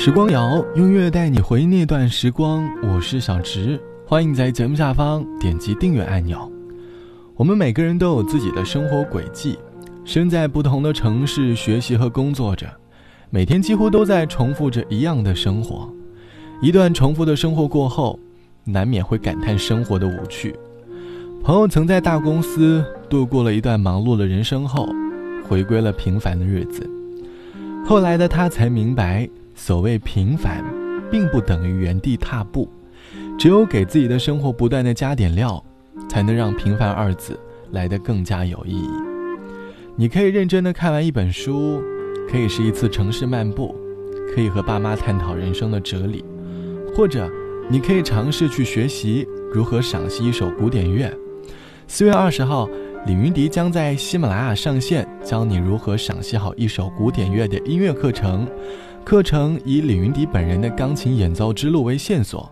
时光谣用乐带你回忆那段时光，我是小直，欢迎在节目下方点击订阅按钮。我们每个人都有自己的生活轨迹，身在不同的城市学习和工作着，每天几乎都在重复着一样的生活。一段重复的生活过后，难免会感叹生活的无趣。朋友曾在大公司度过了一段忙碌的人生后，回归了平凡的日子。后来的他才明白。所谓平凡，并不等于原地踏步，只有给自己的生活不断的加点料，才能让平凡二字来得更加有意义。你可以认真的看完一本书，可以是一次城市漫步，可以和爸妈探讨人生的哲理，或者你可以尝试去学习如何赏析一首古典乐。四月二十号，李云迪将在喜马拉雅上线教你如何赏析好一首古典乐的音乐课程。课程以李云迪本人的钢琴演奏之路为线索，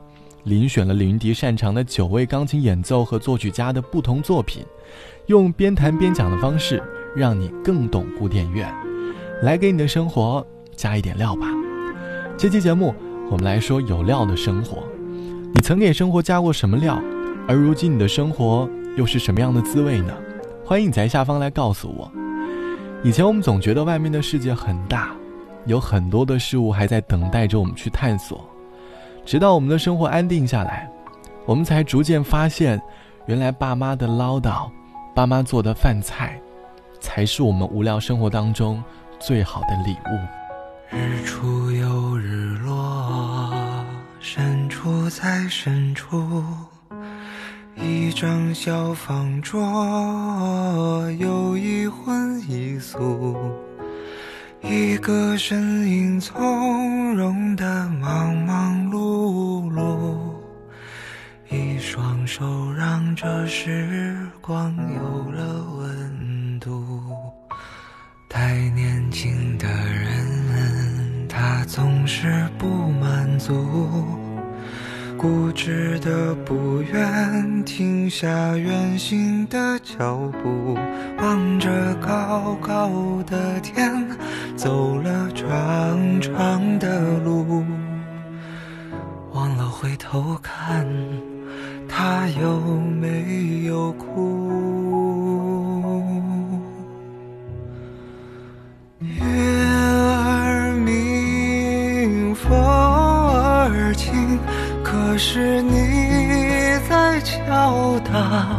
遴选了李云迪擅长的九位钢琴演奏和作曲家的不同作品，用边弹边讲的方式，让你更懂古典乐，来给你的生活加一点料吧。这期节目，我们来说有料的生活。你曾给生活加过什么料？而如今你的生活又是什么样的滋味呢？欢迎你在下方来告诉我。以前我们总觉得外面的世界很大。有很多的事物还在等待着我们去探索，直到我们的生活安定下来，我们才逐渐发现，原来爸妈的唠叨，爸妈做的饭菜，才是我们无聊生活当中最好的礼物。日出又日落，深处在深处，一张小方桌，有一荤一素。一个身影从容的忙忙碌碌，一双手让这时光有了温度。太年轻的人，他总是不满足。固执的不愿停下远行的脚步，望着高高的天，走了长长的路，忘了回头看，他有没有哭？月儿明，风儿轻。可是你在敲打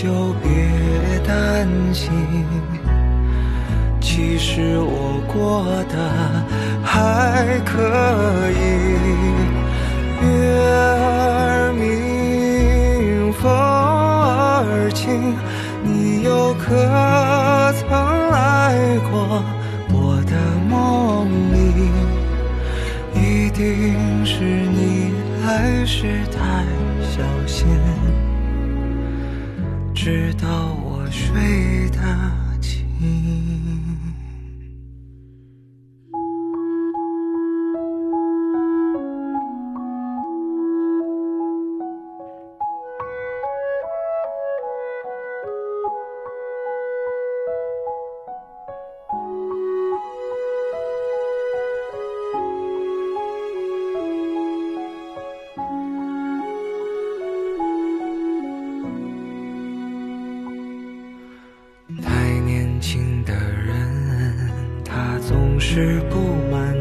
就别担心，其实我过得还可以。月儿明，风儿轻，你又可曾来过我的梦里？一定是你还是太小心，直到我睡得轻。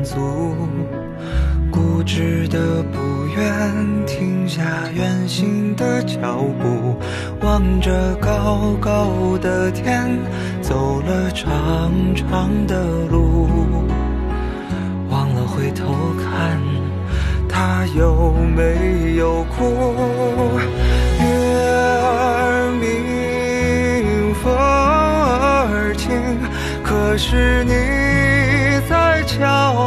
足，固执的不愿停下远行的脚步，望着高高的天，走了长长的路，忘了回头看，他有没有哭？月儿明，风儿轻，可是你。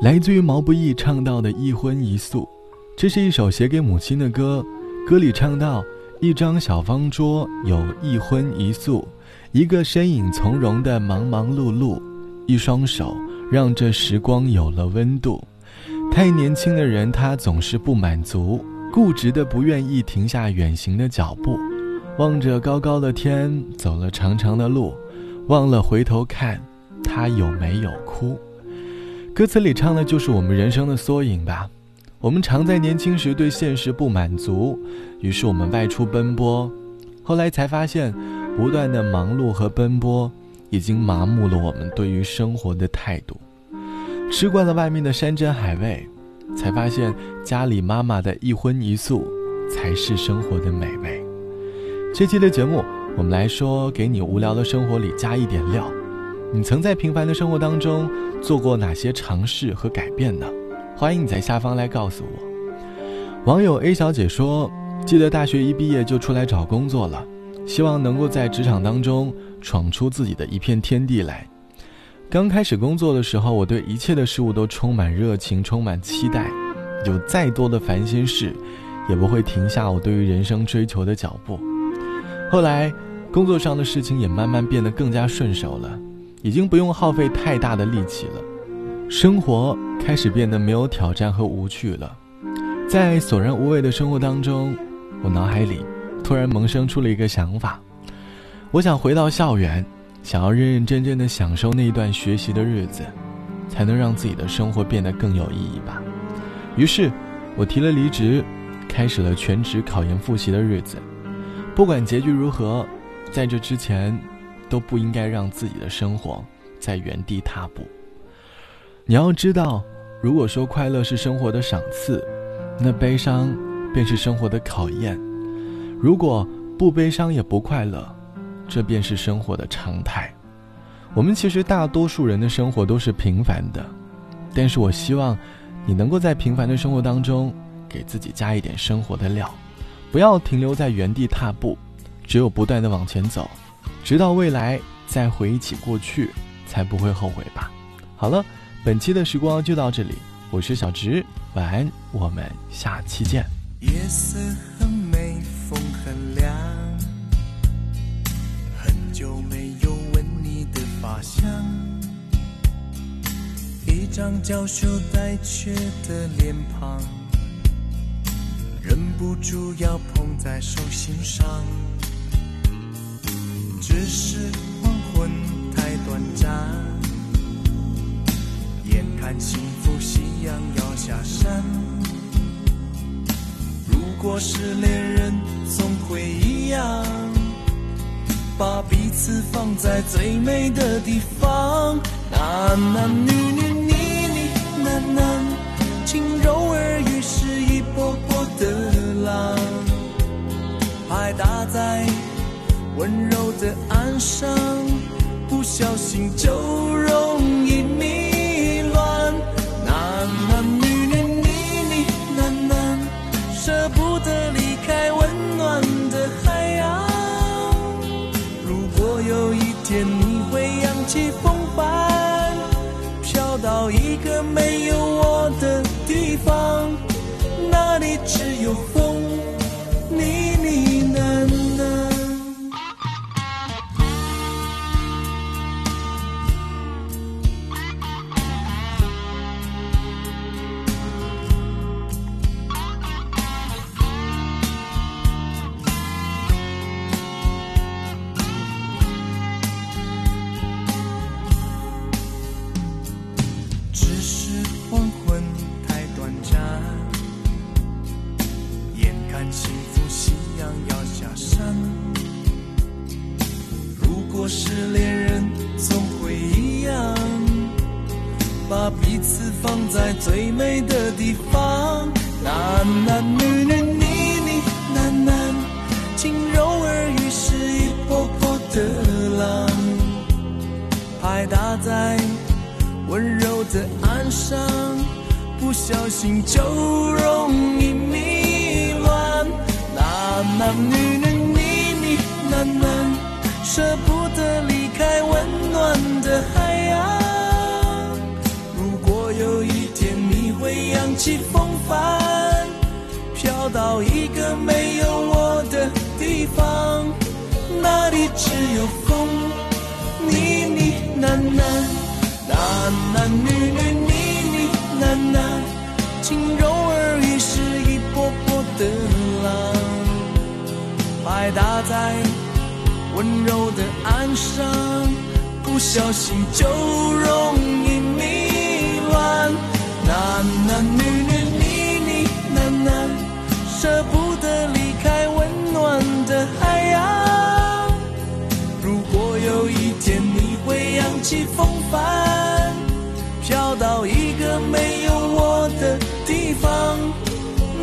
来自于毛不易唱到的一荤一素，这是一首写给母亲的歌。歌里唱到：一张小方桌，有一荤一素，一个身影从容的忙忙碌碌，一双手让这时光有了温度。太年轻的人，他总是不满足，固执的不愿意停下远行的脚步，望着高高的天，走了长长的路，忘了回头看，他有没有哭。歌词里唱的就是我们人生的缩影吧。我们常在年轻时对现实不满足，于是我们外出奔波，后来才发现，不断的忙碌和奔波，已经麻木了我们对于生活的态度。吃惯了外面的山珍海味，才发现家里妈妈的一荤一素，才是生活的美味。这期的节目，我们来说给你无聊的生活里加一点料。你曾在平凡的生活当中做过哪些尝试和改变呢？欢迎你在下方来告诉我。网友 A 小姐说：“记得大学一毕业就出来找工作了，希望能够在职场当中闯出自己的一片天地来。刚开始工作的时候，我对一切的事物都充满热情，充满期待。有再多的烦心事，也不会停下我对于人生追求的脚步。后来，工作上的事情也慢慢变得更加顺手了。”已经不用耗费太大的力气了，生活开始变得没有挑战和无趣了。在索然无味的生活当中，我脑海里突然萌生出了一个想法：我想回到校园，想要认认真真的享受那一段学习的日子，才能让自己的生活变得更有意义吧。于是，我提了离职，开始了全职考研复习的日子。不管结局如何，在这之前。都不应该让自己的生活在原地踏步。你要知道，如果说快乐是生活的赏赐，那悲伤便是生活的考验；如果不悲伤也不快乐，这便是生活的常态。我们其实大多数人的生活都是平凡的，但是我希望你能够在平凡的生活当中给自己加一点生活的料，不要停留在原地踏步，只有不断的往前走。直到未来再回忆起过去，才不会后悔吧。好了，本期的时光就到这里，我是小直，晚安，我们下期见。夜色很美，风很凉，很久没有闻你的发香，一张娇羞带怯的脸庞，忍不住要捧在手心上。只是黄昏太短暂，眼看幸福夕阳要下山。如果是恋人，总会一样，把彼此放在最美的地方。男男女女，你你男男，轻柔耳语是一波波的浪，拍打在。温柔的岸上，不小心就容易迷乱。男男女女，你你男男，舍不得离开温暖的海洋。如果有一天你会扬起风帆，飘到一个没有我的地方，那里只有风。彼此放在最美的地方。男男女女，你你男男，轻柔耳语是一波波的浪，拍打在温柔的岸上，不小心就容易迷乱。男男女女，你你男男，舍不得离开温暖的海洋。会扬起风帆，飘到一个没有我的地方，那里只有风，你你喃喃，男男女女你你喃喃，轻柔耳语是一波波的浪，拍打在温柔的岸上，不小心就容易。男男女女，你你喃喃，舍不得离开温暖的海洋。如果有一天你会扬起风帆，飘到一个没有我的地方，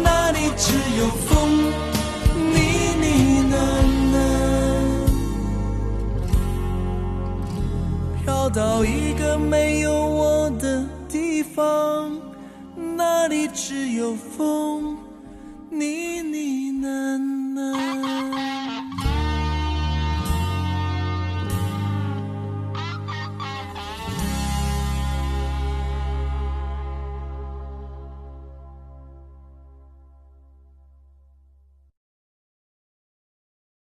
那里只有风，你你喃喃。飘到一个没有我的地方，那里只有风，呢呢喃喃。